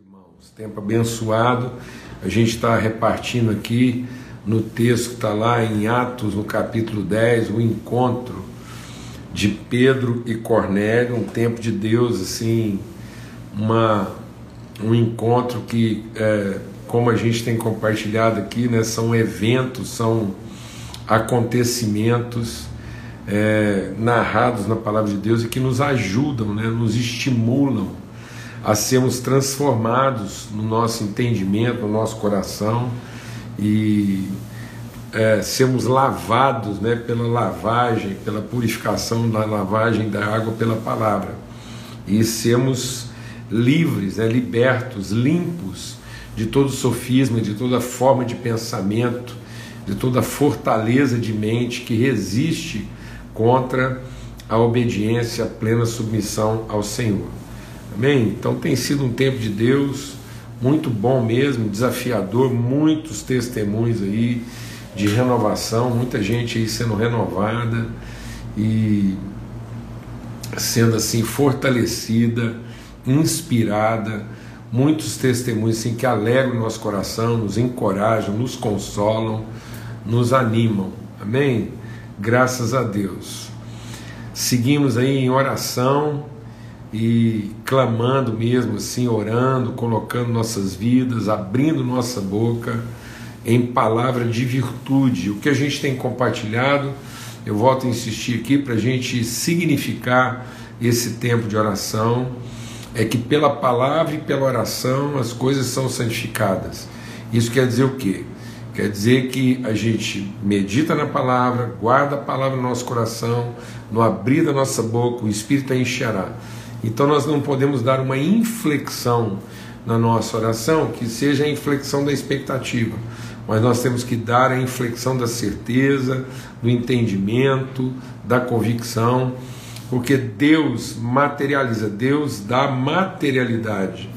irmãos. Tempo abençoado. A gente está repartindo aqui no texto que está lá em Atos, no capítulo 10, o encontro de Pedro e Cornélio, um tempo de Deus, assim, uma, um encontro que, é, como a gente tem compartilhado aqui, né, são eventos, são acontecimentos é, narrados na palavra de Deus e que nos ajudam, né, nos estimulam a sermos transformados no nosso entendimento, no nosso coração e é, sermos lavados né, pela lavagem, pela purificação da lavagem da água pela palavra e sermos livres, né, libertos, limpos de todo sofisma, de toda forma de pensamento, de toda fortaleza de mente que resiste contra a obediência, a plena submissão ao Senhor. Amém? Então tem sido um tempo de Deus muito bom mesmo, desafiador, muitos testemunhos aí de renovação, muita gente aí sendo renovada e sendo assim fortalecida, inspirada, muitos testemunhos assim que alegram o nosso coração, nos encorajam, nos consolam, nos animam. Amém? Graças a Deus. Seguimos aí em oração e clamando mesmo assim, orando, colocando nossas vidas, abrindo nossa boca em palavra de virtude. O que a gente tem compartilhado, eu volto a insistir aqui para a gente significar esse tempo de oração, é que pela palavra e pela oração as coisas são santificadas. Isso quer dizer o quê? Quer dizer que a gente medita na palavra, guarda a palavra no nosso coração, no abrir da nossa boca, o Espírito a encherá. Então nós não podemos dar uma inflexão na nossa oração que seja a inflexão da expectativa, mas nós temos que dar a inflexão da certeza, do entendimento, da convicção, porque Deus materializa, Deus dá materialidade.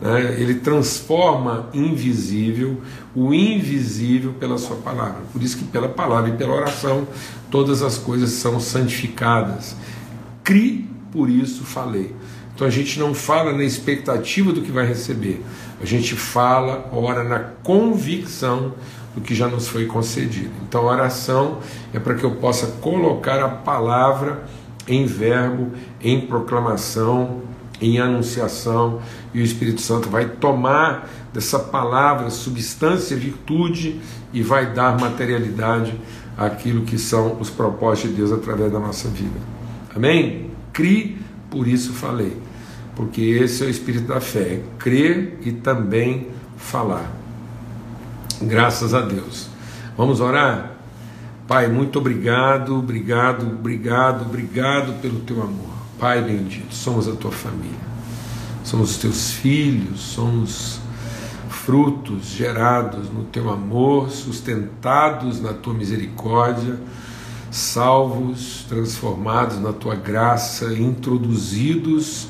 Né? Ele transforma invisível o invisível pela sua palavra. Por isso que pela palavra e pela oração todas as coisas são santificadas. Crie por isso falei. Então a gente não fala na expectativa do que vai receber, a gente fala, ora na convicção do que já nos foi concedido. Então a oração é para que eu possa colocar a palavra em verbo, em proclamação, em anunciação, e o Espírito Santo vai tomar dessa palavra substância, virtude e vai dar materialidade àquilo que são os propósitos de Deus através da nossa vida. Amém? Crie, por isso falei. Porque esse é o espírito da fé, é crer e também falar. Graças a Deus. Vamos orar? Pai, muito obrigado, obrigado, obrigado, obrigado pelo teu amor. Pai bendito, somos a tua família, somos os teus filhos, somos frutos gerados no teu amor, sustentados na tua misericórdia salvos, transformados na tua graça, introduzidos,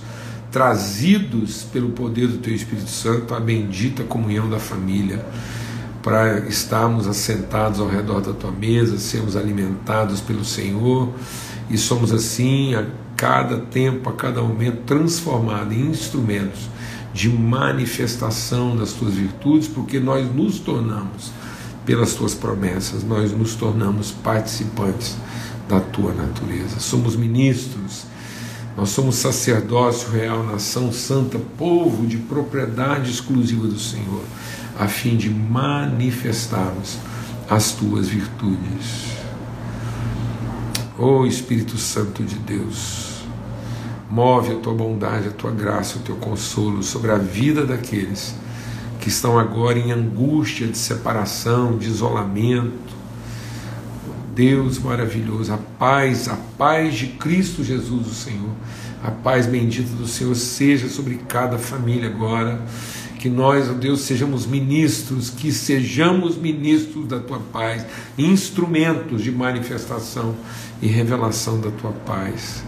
trazidos pelo poder do teu Espírito Santo à bendita comunhão da família, para estarmos assentados ao redor da tua mesa, sermos alimentados pelo Senhor e somos assim a cada tempo, a cada momento transformados em instrumentos de manifestação das tuas virtudes, porque nós nos tornamos pelas tuas promessas, nós nos tornamos participantes da tua natureza. Somos ministros, nós somos sacerdócio real, nação santa, povo de propriedade exclusiva do Senhor, a fim de manifestarmos as tuas virtudes. Ó oh, Espírito Santo de Deus, move a tua bondade, a tua graça, o teu consolo sobre a vida daqueles que estão agora em angústia de separação, de isolamento. Deus maravilhoso, a paz, a paz de Cristo Jesus, o Senhor, a paz bendita do Senhor seja sobre cada família agora. Que nós, ó Deus, sejamos ministros, que sejamos ministros da tua paz, instrumentos de manifestação e revelação da tua paz.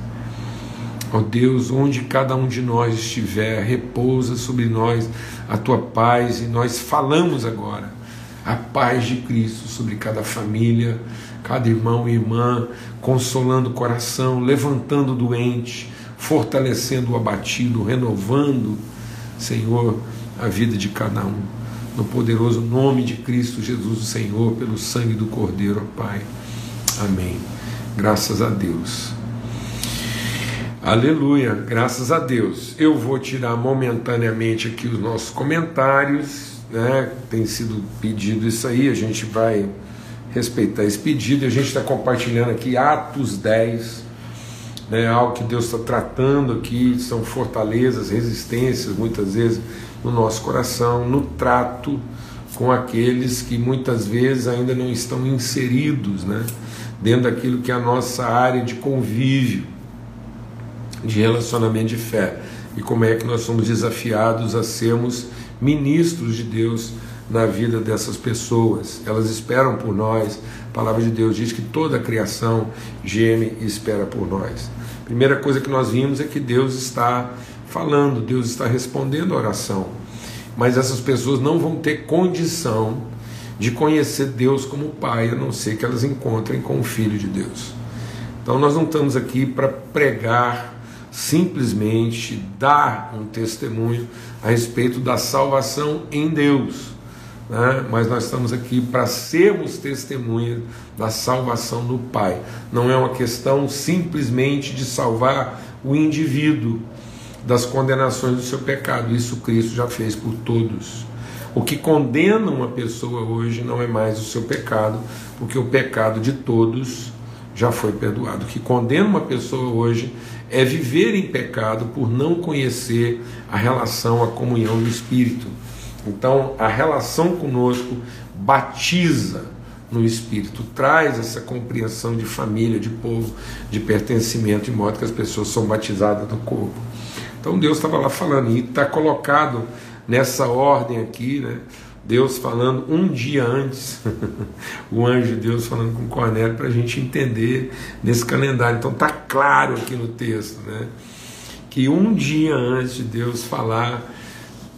Ó Deus, onde cada um de nós estiver, repousa sobre nós a tua paz e nós falamos agora a paz de Cristo sobre cada família, cada irmão e irmã, consolando o coração, levantando o doente, fortalecendo o abatido, renovando, Senhor, a vida de cada um. No poderoso nome de Cristo Jesus, o Senhor, pelo sangue do Cordeiro, ó Pai. Amém. Graças a Deus. Aleluia, graças a Deus. Eu vou tirar momentaneamente aqui os nossos comentários, né? Tem sido pedido isso aí, a gente vai respeitar esse pedido. A gente está compartilhando aqui Atos 10, né? algo que Deus está tratando aqui, são fortalezas, resistências, muitas vezes no nosso coração, no trato com aqueles que muitas vezes ainda não estão inseridos né? dentro daquilo que é a nossa área de convívio, de relacionamento de fé. E como é que nós somos desafiados a sermos ministros de Deus na vida dessas pessoas. Elas esperam por nós. A palavra de Deus diz que toda a criação geme e espera por nós. Primeira coisa que nós vimos é que Deus está falando, Deus está respondendo a oração. Mas essas pessoas não vão ter condição de conhecer Deus como Pai, a não ser que elas encontrem com o Filho de Deus. Então nós não estamos aqui para pregar simplesmente dar um testemunho a respeito da salvação em Deus né? mas nós estamos aqui para sermos testemunhas da salvação do Pai. Não é uma questão simplesmente de salvar o indivíduo das condenações do seu pecado. Isso Cristo já fez por todos. O que condena uma pessoa hoje não é mais o seu pecado, porque o pecado de todos já foi perdoado. O que condena uma pessoa hoje é viver em pecado por não conhecer a relação, a comunhão do Espírito. Então, a relação conosco batiza no espírito, traz essa compreensão de família, de povo, de pertencimento, de modo que as pessoas são batizadas no corpo. Então, Deus estava lá falando, e está colocado nessa ordem aqui, né? Deus falando um dia antes, o anjo de Deus falando com Cornélio para a gente entender nesse calendário. Então está claro aqui no texto, né? Que um dia antes de Deus falar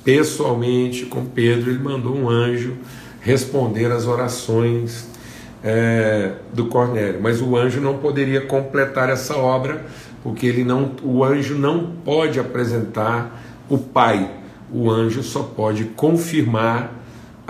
pessoalmente com Pedro, ele mandou um anjo responder às orações é, do Cornélio. Mas o anjo não poderia completar essa obra, porque ele não, o anjo não pode apresentar o Pai. O anjo só pode confirmar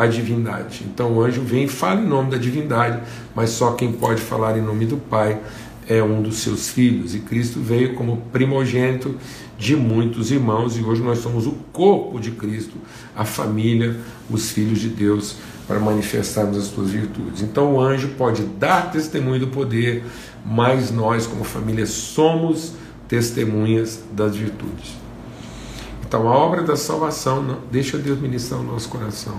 a divindade. Então o anjo vem e fala em nome da divindade, mas só quem pode falar em nome do Pai é um dos seus filhos. E Cristo veio como primogênito de muitos irmãos, e hoje nós somos o corpo de Cristo, a família, os filhos de Deus, para manifestarmos as suas virtudes. Então o anjo pode dar testemunho do poder, mas nós, como família, somos testemunhas das virtudes. Então a obra da salvação, não, deixa Deus ministrar o nosso coração.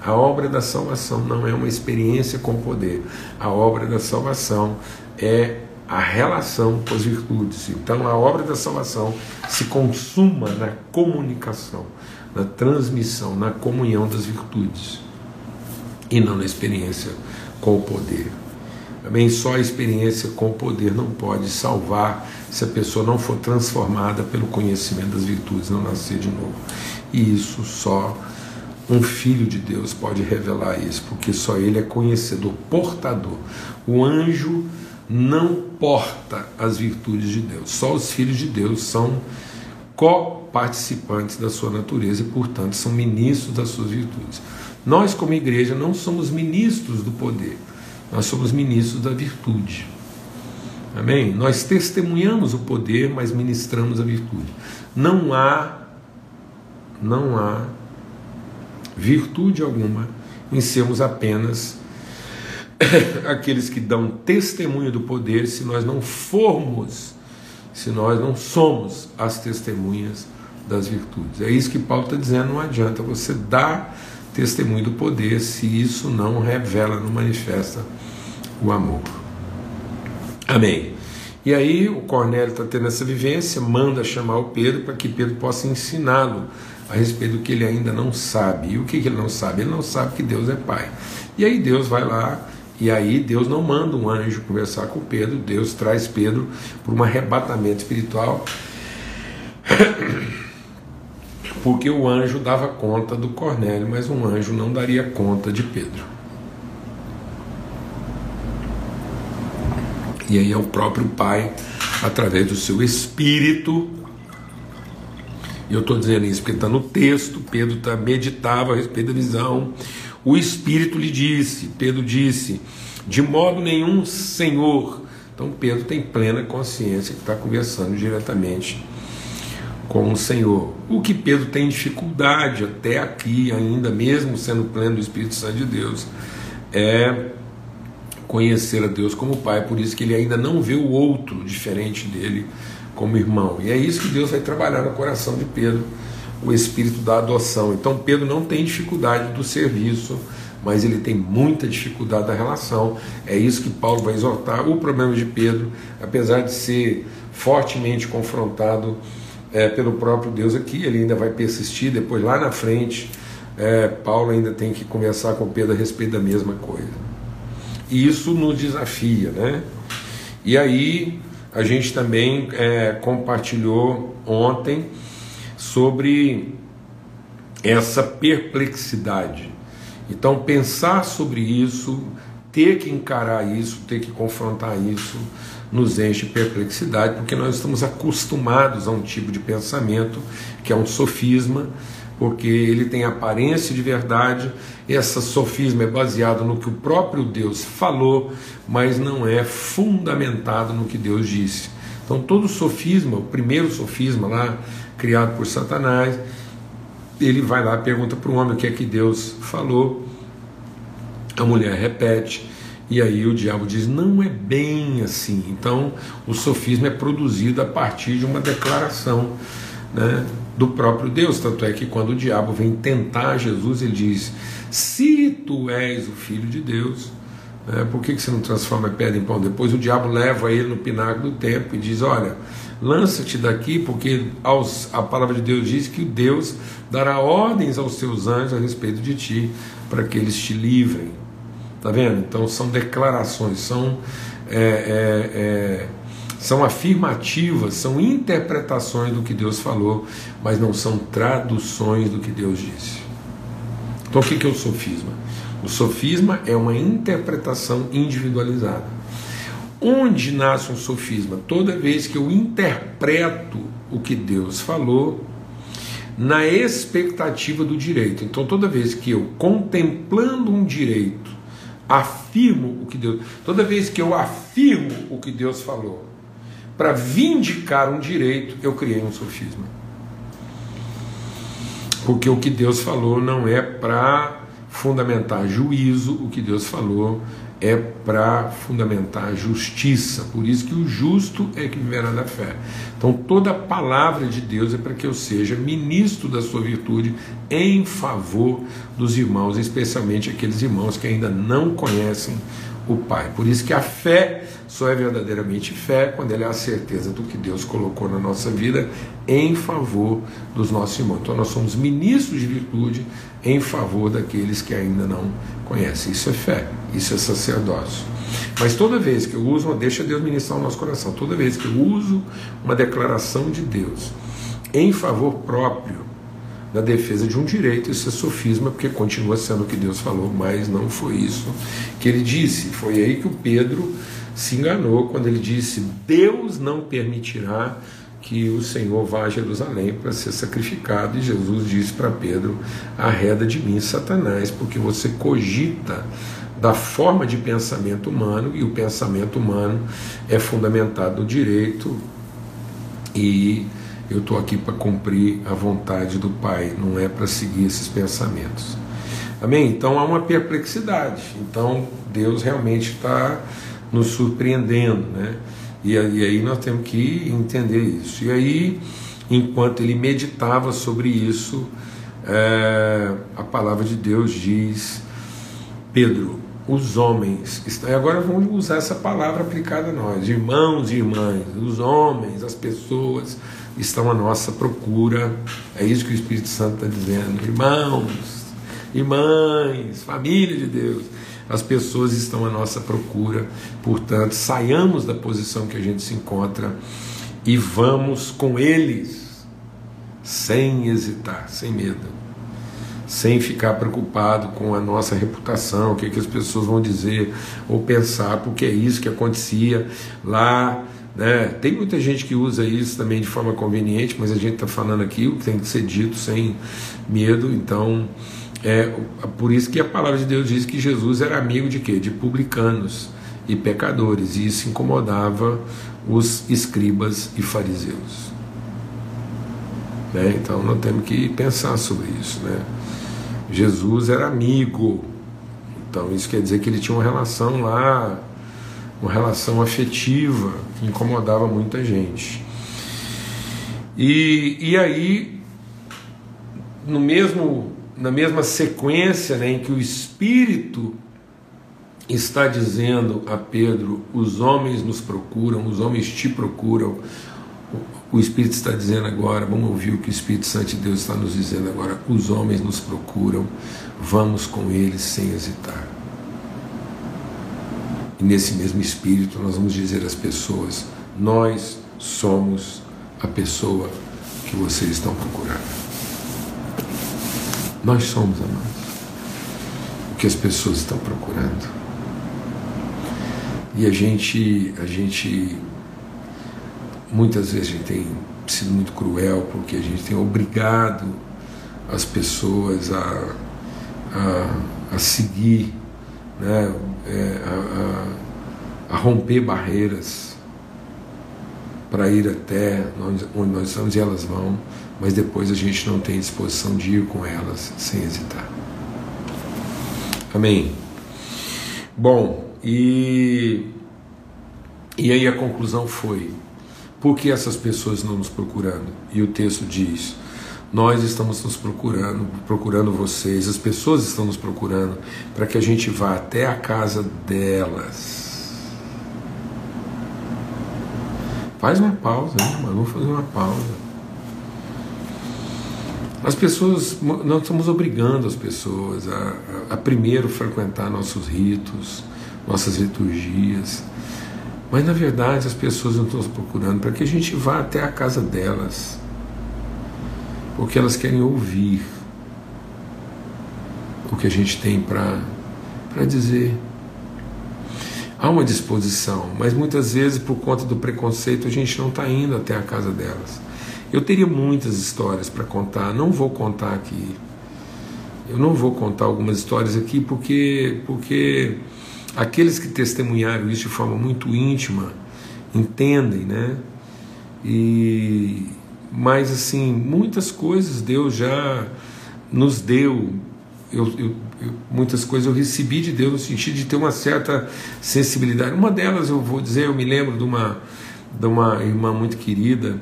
A obra da salvação não é uma experiência com poder. A obra da salvação é a relação com as virtudes. Então a obra da salvação se consuma na comunicação, na transmissão, na comunhão das virtudes e não na experiência com o poder. Também só a experiência com o poder não pode salvar se a pessoa não for transformada pelo conhecimento das virtudes, não nascer de novo. E isso só um filho de Deus pode revelar isso, porque só ele é conhecedor, portador. O anjo não porta as virtudes de Deus. Só os filhos de Deus são co-participantes da sua natureza e, portanto, são ministros das suas virtudes. Nós, como igreja, não somos ministros do poder, nós somos ministros da virtude. Amém? Nós testemunhamos o poder, mas ministramos a virtude. Não há, não há virtude alguma em sermos apenas aqueles que dão testemunho do poder se nós não formos, se nós não somos as testemunhas das virtudes. É isso que Paulo está dizendo, não adianta você dar testemunho do poder se isso não revela, não manifesta o amor. Amém. E aí o Cornélio está tendo essa vivência, manda chamar o Pedro para que Pedro possa ensiná-lo a respeito do que ele ainda não sabe. E o que, que ele não sabe? Ele não sabe que Deus é Pai. E aí Deus vai lá e aí Deus não manda um anjo conversar com Pedro, Deus traz Pedro por um arrebatamento espiritual, porque o anjo dava conta do Cornélio, mas um anjo não daria conta de Pedro. E aí é o próprio Pai, através do seu Espírito, E eu estou dizendo isso porque está no texto, Pedro tá, meditava a respeito da visão. O Espírito lhe disse, Pedro disse, de modo nenhum, Senhor. Então Pedro tem plena consciência que está conversando diretamente com o Senhor. O que Pedro tem dificuldade até aqui, ainda mesmo sendo pleno do Espírito Santo de Deus, é conhecer a Deus como Pai, por isso que ele ainda não vê o outro diferente dele como irmão. E é isso que Deus vai trabalhar no coração de Pedro, o espírito da adoção. Então Pedro não tem dificuldade do serviço, mas ele tem muita dificuldade da relação. É isso que Paulo vai exortar. O problema de Pedro, apesar de ser fortemente confrontado é, pelo próprio Deus aqui, ele ainda vai persistir. Depois, lá na frente, é, Paulo ainda tem que conversar com Pedro a respeito da mesma coisa. E isso nos desafia, né? E aí a gente também é, compartilhou ontem sobre essa perplexidade. Então, pensar sobre isso, ter que encarar isso, ter que confrontar isso, nos enche de perplexidade, porque nós estamos acostumados a um tipo de pensamento que é um sofisma, porque ele tem aparência de verdade. Essa sofisma é baseado no que o próprio Deus falou, mas não é fundamentado no que Deus disse. Então, todo sofisma, o primeiro sofisma lá, criado por Satanás, ele vai lá pergunta para o homem o que é que Deus falou. A mulher repete, e aí o diabo diz: não é bem assim. Então, o sofisma é produzido a partir de uma declaração. Né? do próprio Deus. Tanto é que quando o diabo vem tentar Jesus, ele diz: Se tu és o filho de Deus, né, por que, que você não transforma a pedra em pão? Depois o diabo leva ele no pináculo do templo e diz: Olha, lança-te daqui, porque aos, a palavra de Deus diz que Deus dará ordens aos seus anjos a respeito de ti, para que eles te livrem. Tá vendo? Então são declarações, são. É, é, é, são afirmativas, são interpretações do que Deus falou, mas não são traduções do que Deus disse. Então o que é o sofisma? O sofisma é uma interpretação individualizada. Onde nasce um sofisma? Toda vez que eu interpreto o que Deus falou na expectativa do direito. Então, toda vez que eu, contemplando um direito, afirmo o que Deus. Toda vez que eu afirmo o que Deus falou, para vindicar um direito, eu criei um sofisma. Porque o que Deus falou não é para fundamentar juízo, o que Deus falou é para fundamentar justiça. Por isso que o justo é que viverá da fé. Então toda palavra de Deus é para que eu seja ministro da sua virtude em favor dos irmãos, especialmente aqueles irmãos que ainda não conhecem o Pai. Por isso que a fé só é verdadeiramente fé quando ela é a certeza do que Deus colocou na nossa vida em favor dos nossos irmãos. Então nós somos ministros de virtude em favor daqueles que ainda não conhecem. Isso é fé, isso é sacerdócio. Mas toda vez que eu uso uma, deixa Deus ministrar o nosso coração, toda vez que eu uso uma declaração de Deus em favor próprio, na defesa de um direito, isso é sofisma, porque continua sendo o que Deus falou, mas não foi isso que ele disse. Foi aí que o Pedro se enganou quando ele disse: Deus não permitirá que o Senhor vá a Jerusalém para ser sacrificado. E Jesus disse para Pedro: Arreda de mim, Satanás, porque você cogita da forma de pensamento humano e o pensamento humano é fundamentado no direito e eu estou aqui para cumprir a vontade do Pai, não é para seguir esses pensamentos. Amém? Então há uma perplexidade. Então Deus realmente está nos surpreendendo, né? E, aí nós temos que entender isso. E aí, enquanto ele meditava sobre isso, é, a palavra de Deus diz: Pedro, os homens, e agora vamos usar essa palavra aplicada a nós, irmãos e irmãs, os homens, as pessoas estão à nossa procura. É isso que o Espírito Santo está dizendo. Irmãos, irmãs, família de Deus, as pessoas estão à nossa procura. Portanto, saiamos da posição que a gente se encontra e vamos com eles, sem hesitar, sem medo. Sem ficar preocupado com a nossa reputação, o que, é que as pessoas vão dizer ou pensar, porque é isso que acontecia lá Né? Tem muita gente que usa isso também de forma conveniente, mas a gente está falando aqui o que tem que ser dito sem medo, então é por isso que a palavra de Deus diz que Jesus era amigo de quê? De publicanos e pecadores, e isso incomodava os escribas e fariseus. Né? Então nós temos que pensar sobre isso. Né? Jesus era amigo, então isso quer dizer que ele tinha uma relação lá uma relação afetiva que incomodava muita gente. E, e aí, no mesmo, na mesma sequência né, em que o Espírito está dizendo a Pedro: os homens nos procuram, os homens te procuram. O Espírito está dizendo agora, vamos ouvir o que o Espírito Santo de Deus está nos dizendo agora: os homens nos procuram, vamos com eles sem hesitar. E nesse mesmo espírito, nós vamos dizer às pessoas: nós somos a pessoa que vocês estão procurando. Nós somos, amados, o que as pessoas estão procurando. E a gente, a gente, muitas vezes a gente tem sido muito cruel porque a gente tem obrigado as pessoas a, a, a seguir né, é, a, a, a, romper barreiras para ir até onde nós estamos e elas vão, mas depois a gente não tem disposição de ir com elas sem hesitar. Amém. Bom, e, e aí a conclusão foi: por que essas pessoas não nos procurando? E o texto diz: nós estamos nos procurando, procurando vocês, as pessoas estão nos procurando para que a gente vá até a casa delas. Faz uma pausa, hein, mano? Vamos fazer uma pausa. As pessoas, nós estamos obrigando as pessoas a, a, a primeiro frequentar nossos ritos, nossas liturgias. Mas na verdade as pessoas não estão nos procurando para que a gente vá até a casa delas porque elas querem ouvir o que a gente tem para dizer. Há uma disposição, mas muitas vezes, por conta do preconceito, a gente não está indo até a casa delas. Eu teria muitas histórias para contar, não vou contar aqui. Eu não vou contar algumas histórias aqui porque, porque aqueles que testemunharam isso de forma muito íntima entendem, né? E, mas assim, muitas coisas Deus já nos deu. Eu, eu, eu, muitas coisas eu recebi de Deus no sentido de ter uma certa sensibilidade. Uma delas eu vou dizer, eu me lembro de uma, de uma irmã muito querida,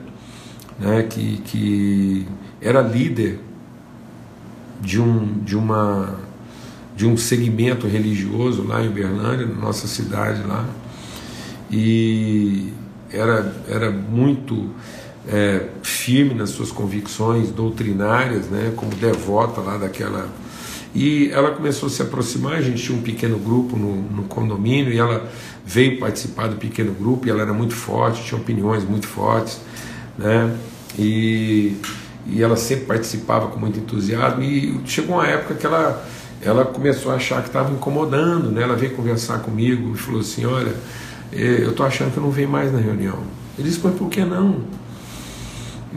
né, que, que era líder de um, de uma de um segmento religioso lá em Uberlândia, na nossa cidade lá, e era, era muito é, firme nas suas convicções doutrinárias, né, como devota lá daquela. E ela começou a se aproximar, a gente tinha um pequeno grupo no, no condomínio e ela veio participar do pequeno grupo e ela era muito forte, tinha opiniões muito fortes, né? E, e ela sempre participava com muito entusiasmo e chegou uma época que ela, ela começou a achar que estava incomodando, né? Ela veio conversar comigo e falou assim, olha, eh, eu estou achando que eu não venho mais na reunião. Ele disse, mas por que não?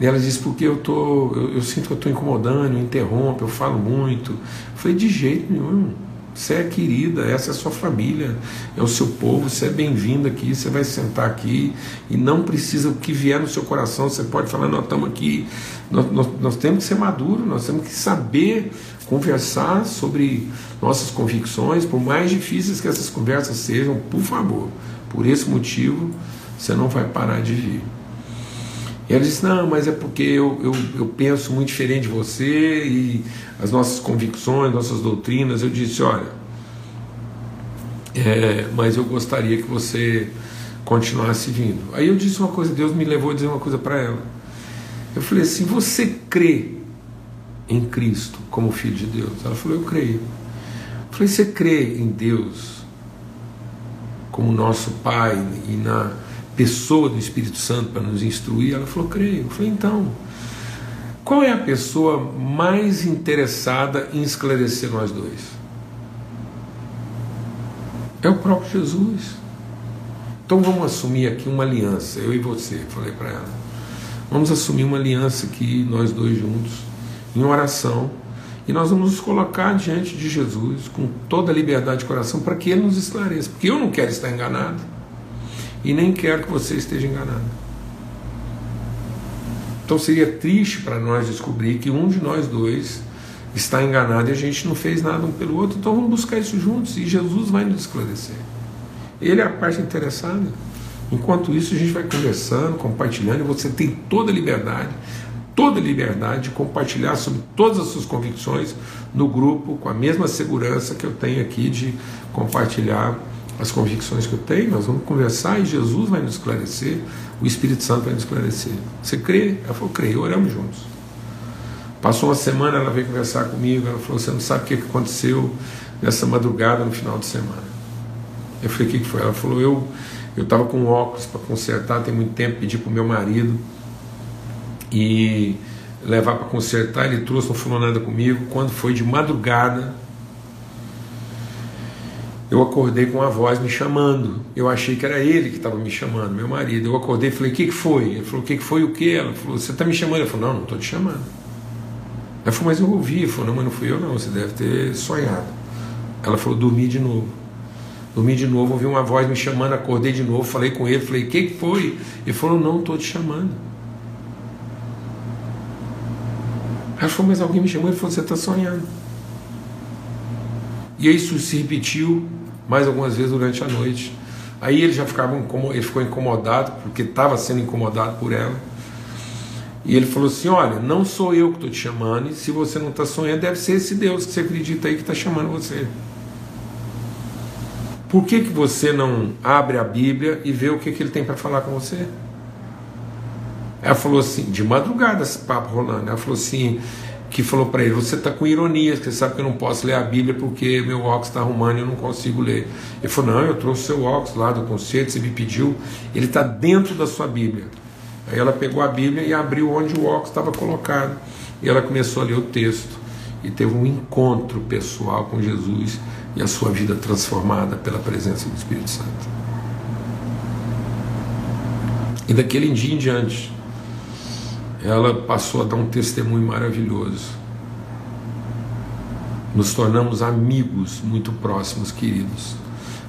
E ela disse, porque eu, tô, eu, eu sinto que eu estou incomodando, eu interrompo, eu falo muito. Eu falei, de jeito nenhum. Você é querida, essa é a sua família, é o seu povo, você é bem-vindo aqui, você vai sentar aqui e não precisa o que vier no seu coração, você pode falar, nós estamos aqui, nós, nós, nós temos que ser maduros, nós temos que saber conversar sobre nossas convicções, por mais difíceis que essas conversas sejam, por favor, por esse motivo, você não vai parar de vir. E ela disse: Não, mas é porque eu, eu, eu penso muito diferente de você e as nossas convicções, nossas doutrinas. Eu disse: Olha, é, mas eu gostaria que você continuasse vindo. Aí eu disse uma coisa, Deus me levou a dizer uma coisa para ela. Eu falei assim: Você crê em Cristo como Filho de Deus? Ela falou: Eu creio. Eu falei: Você crê em Deus como nosso Pai e na pessoa do Espírito Santo para nos instruir? Ela falou, creio. Eu falei, então, qual é a pessoa mais interessada em esclarecer nós dois? É o próprio Jesus. Então vamos assumir aqui uma aliança, eu e você, falei para ela. Vamos assumir uma aliança aqui, nós dois juntos, em oração, e nós vamos nos colocar diante de Jesus com toda a liberdade de coração para que Ele nos esclareça, porque eu não quero estar enganado e nem quero que você esteja enganado. Então seria triste para nós descobrir que um de nós dois está enganado e a gente não fez nada um pelo outro, então vamos buscar isso juntos e Jesus vai nos esclarecer. Ele é a parte interessada. Enquanto isso, a gente vai conversando, compartilhando, e você tem toda a liberdade, toda a liberdade de compartilhar sobre todas as suas convicções no grupo, com a mesma segurança que eu tenho aqui de compartilhar as convicções que eu tenho. Nós vamos conversar e Jesus vai nos esclarecer, o Espírito Santo vai nos esclarecer. Você crê? Ela falou, creio, oramos juntos. Passou uma semana, ela veio conversar comigo, ela falou, você não sabe o que aconteceu nessa madrugada no final de semana. Eu falei, o que foi? Ela falou, eu eu estava com óculos para consertar, tem muito tempo, pedi para o meu marido e levar para consertar, ele trouxe, não falou nada comigo. Quando foi de madrugada, eu acordei com a voz me chamando. Eu achei que era ele que estava me chamando, meu marido. Eu acordei e falei: O que, que foi? Ele falou: O que, que foi o que? Ela falou: Você está me chamando? Eu falei: Não, não estou te chamando. Ela falou: Mas eu ouvi. Ele falou: Não, mas não fui eu, não. Você deve ter sonhado. Ela falou: Dormi de novo. Dormi de novo, ouvi uma voz me chamando, acordei de novo, falei com ele, falei: O que foi? Ele falou: Não, estou te chamando. Ela falou: Mas alguém me chamou? Ele falou: Você está sonhando. E isso se repetiu mais algumas vezes durante a noite. Aí ele já ficava ele ficou incomodado, porque estava sendo incomodado por ela. E ele falou assim: Olha, não sou eu que estou te chamando, e se você não está sonhando, deve ser esse Deus que você acredita aí que está chamando você. Por que, que você não abre a Bíblia e vê o que, que ele tem para falar com você? Ela falou assim, de madrugada esse papo rolando, ela falou assim, que falou para ele, você está com ironia, você sabe que eu não posso ler a Bíblia porque meu óculos está arrumando e eu não consigo ler. Ele falou, não, eu trouxe seu óculos lá do concerto, você me pediu, ele está dentro da sua Bíblia. Aí ela pegou a Bíblia e abriu onde o óculos estava colocado. E ela começou a ler o texto. E teve um encontro pessoal com Jesus e a sua vida transformada pela presença do Espírito Santo. E daquele dia em diante, ela passou a dar um testemunho maravilhoso. Nos tornamos amigos muito próximos, queridos.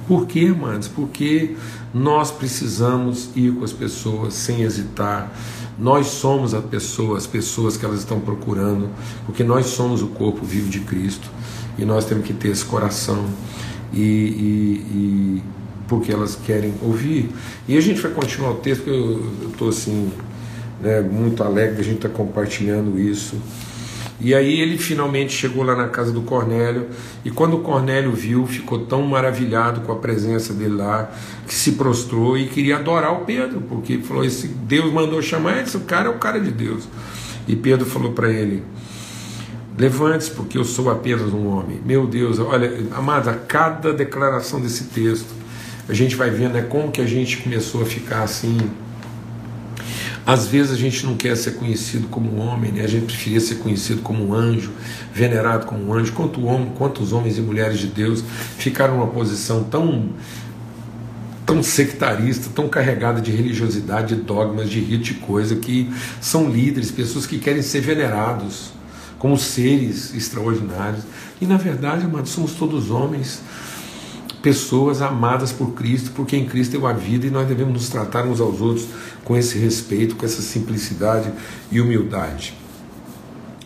Por quê, amados? Porque nós precisamos ir com as pessoas sem hesitar. Nós somos a pessoa, as pessoas que elas estão procurando, porque nós somos o corpo vivo de Cristo e nós temos que ter esse coração e, e, e porque elas querem ouvir. E a gente vai continuar o texto, porque eu estou assim, né, muito alegre a gente estar tá compartilhando isso. E aí ele finalmente chegou lá na casa do Cornélio, e quando o Cornélio viu, ficou tão maravilhado com a presença dele lá, que se prostrou e queria adorar o Pedro, porque falou: esse Deus mandou chamar, esse cara é o cara de Deus. E Pedro falou para ele: Levante-se, porque eu sou apenas um homem. Meu Deus, olha, amada, cada declaração desse texto, a gente vai vendo né, como que a gente começou a ficar assim. Às vezes a gente não quer ser conhecido como um homem, né? a gente preferia ser conhecido como um anjo, venerado como um anjo. Quanto homem, quantos homens e mulheres de Deus ficaram numa posição tão tão sectarista, tão carregada de religiosidade, de dogmas, de rito, de coisa, que são líderes, pessoas que querem ser venerados como seres extraordinários. E na verdade, amados, somos todos homens, pessoas amadas por Cristo, porque em Cristo deu a vida e nós devemos nos tratar uns aos outros com esse respeito, com essa simplicidade e humildade.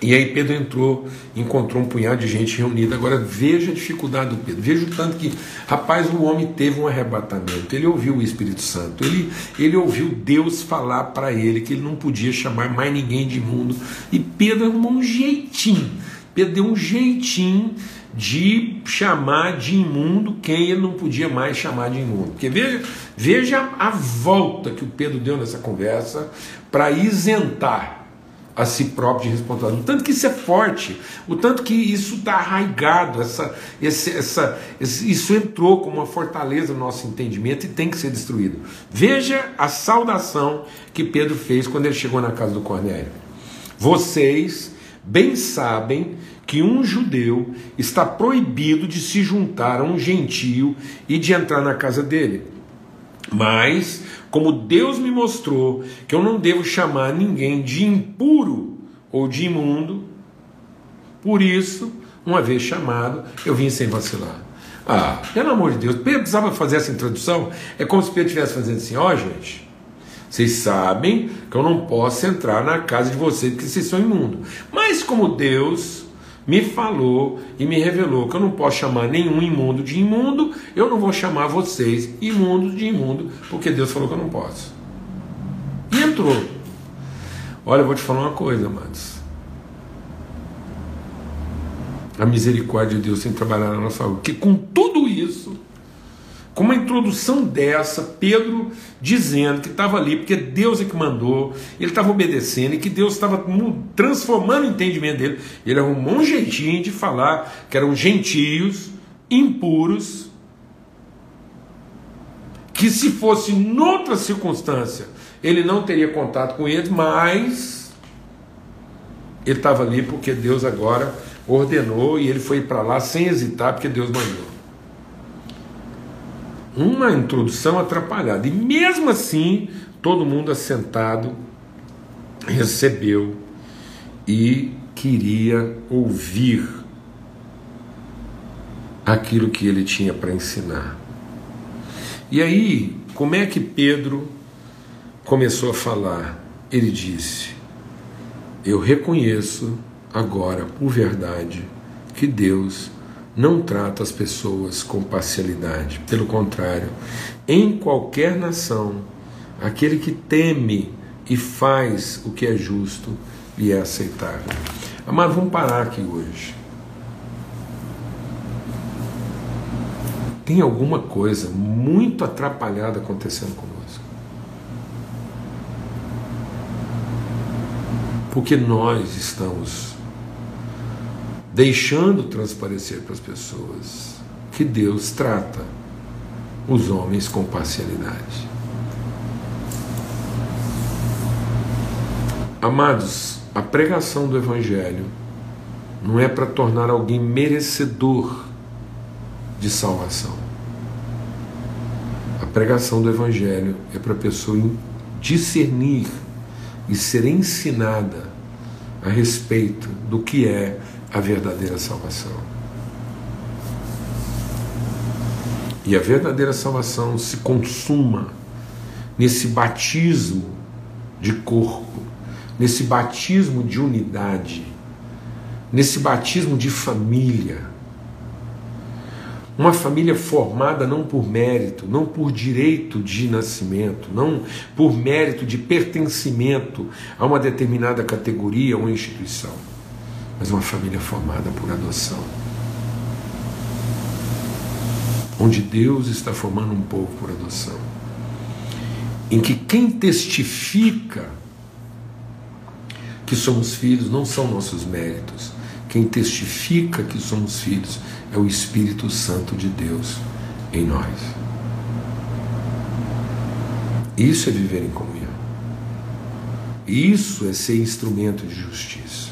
E aí Pedro entrou, encontrou um punhado de gente reunida. Agora veja a dificuldade do Pedro. Veja o tanto que, rapaz, o homem teve um arrebatamento. Ele ouviu o Espírito Santo. Ele, ele ouviu Deus falar para ele que ele não podia chamar mais ninguém de imundo. E Pedro arrumou um jeitinho. Pedro deu um jeitinho de chamar de imundo quem ele não podia mais chamar de imundo. Porque veja, veja a volta que o Pedro deu nessa conversa para isentar a si próprio de responsabilidade. O tanto que isso é forte, o tanto que isso está arraigado, essa, esse, essa, isso entrou como uma fortaleza no nosso entendimento e tem que ser destruído. Veja a saudação que Pedro fez quando ele chegou na casa do Cornélio. Vocês bem sabem que um judeu está proibido de se juntar a um gentio e de entrar na casa dele. Mas, como Deus me mostrou que eu não devo chamar ninguém de impuro ou de imundo, por isso, uma vez chamado, eu vim sem vacilar. Ah, pelo amor de Deus, Pedro precisava fazer essa introdução? É como se Pedro estivesse fazendo assim: ó, oh, gente, vocês sabem que eu não posso entrar na casa de vocês porque vocês são imundos. Mas como Deus me falou e me revelou que eu não posso chamar nenhum imundo de imundo, eu não vou chamar vocês imundos de imundo, porque Deus falou que eu não posso. E entrou. Olha, eu vou te falar uma coisa, amados. A misericórdia de Deus tem trabalhado na nossa vida. Porque com tudo isso, com uma introdução dessa, Pedro dizendo que estava ali porque Deus é que mandou, ele estava obedecendo e que Deus estava transformando o entendimento dele. Ele arrumou um jeitinho de falar que eram gentios, impuros, que se fosse noutra circunstância ele não teria contato com eles, mas ele estava ali porque Deus agora ordenou e ele foi para lá sem hesitar, porque Deus mandou. Uma introdução atrapalhada. E mesmo assim, todo mundo assentado recebeu e queria ouvir aquilo que ele tinha para ensinar. E aí, como é que Pedro começou a falar? Ele disse: Eu reconheço agora, por verdade, que Deus não trata as pessoas com parcialidade. Pelo contrário, em qualquer nação, aquele que teme e faz o que é justo lhe é aceitável. Amado, vamos parar aqui hoje. Tem alguma coisa muito atrapalhada acontecendo conosco. Porque nós estamos deixando transparecer para as pessoas que Deus trata os homens com parcialidade. Amados, a pregação do Evangelho não é para tornar alguém merecedor de salvação. A pregação do Evangelho é para a pessoa discernir e ser ensinada a respeito do que é a verdadeira salvação. E a verdadeira salvação se consuma nesse batismo de corpo, nesse batismo de unidade, nesse batismo de família. Uma família formada não por mérito, não por direito de nascimento, não por mérito de pertencimento a uma determinada categoria ou instituição mas uma família formada por adoção. Onde Deus está formando um povo por adoção. Em que quem testifica que somos filhos não são nossos méritos. Quem testifica que somos filhos é o Espírito Santo de Deus em nós. Isso é viver em comunhão. Isso é ser instrumento de justiça.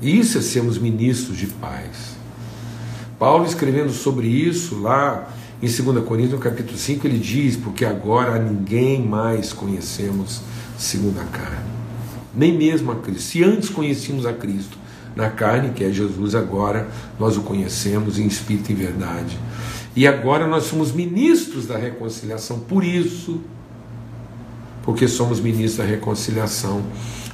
Isso é sermos ministros de paz. Paulo escrevendo sobre isso lá em 2 Coríntios, no capítulo 5, ele diz: Porque agora a ninguém mais conhecemos segundo a carne, nem mesmo a Cristo. Se antes conhecíamos a Cristo na carne, que é Jesus, agora nós o conhecemos em espírito e verdade. E agora nós somos ministros da reconciliação, por isso, porque somos ministros da reconciliação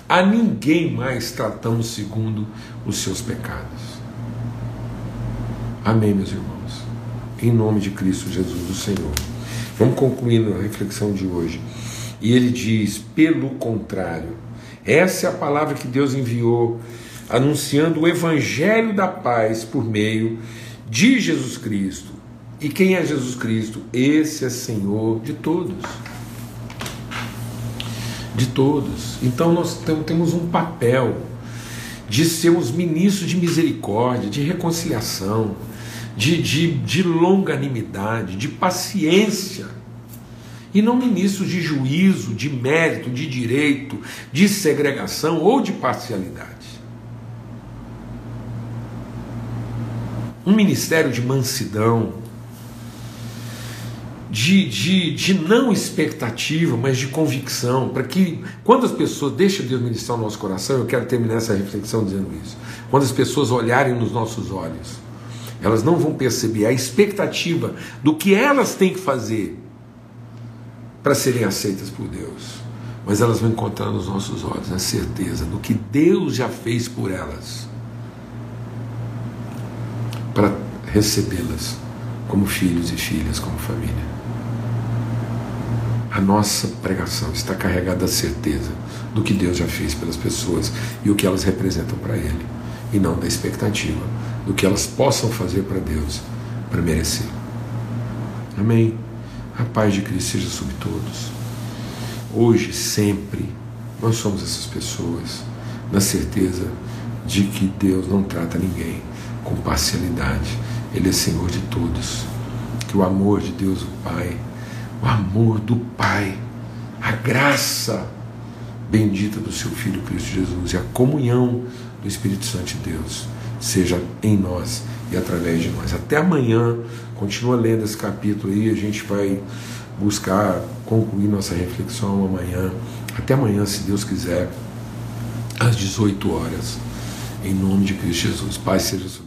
a ninguém mais tratamos segundo os seus pecados. Amém, meus irmãos. Em nome de Cristo Jesus, o Senhor. Vamos concluindo a reflexão de hoje. E ele diz: pelo contrário, essa é a palavra que Deus enviou, anunciando o evangelho da paz por meio de Jesus Cristo. E quem é Jesus Cristo? Esse é Senhor de todos de todos. Então nós temos um papel de sermos ministros de misericórdia, de reconciliação, de, de, de longanimidade, de paciência. E não ministros de juízo, de mérito, de direito, de segregação ou de parcialidade. Um ministério de mansidão, de, de, de não expectativa, mas de convicção, para que quando as pessoas deixam Deus ministrar o nosso coração, eu quero terminar essa reflexão dizendo isso. Quando as pessoas olharem nos nossos olhos, elas não vão perceber a expectativa do que elas têm que fazer para serem aceitas por Deus, mas elas vão encontrar nos nossos olhos a certeza do que Deus já fez por elas para recebê-las como filhos e filhas, como família. A nossa pregação está carregada da certeza do que Deus já fez pelas pessoas e o que elas representam para Ele, e não da expectativa do que elas possam fazer para Deus para merecer. Amém. A paz de Cristo seja sobre todos. Hoje, sempre, nós somos essas pessoas, na certeza de que Deus não trata ninguém com parcialidade. Ele é Senhor de todos. Que o amor de Deus, o Pai, o amor do Pai, a graça bendita do seu Filho Cristo Jesus e a comunhão do Espírito Santo de Deus seja em nós e através de nós. Até amanhã, continua lendo esse capítulo aí, a gente vai buscar concluir nossa reflexão amanhã. Até amanhã, se Deus quiser, às 18 horas, em nome de Cristo Jesus. Pai seja sobre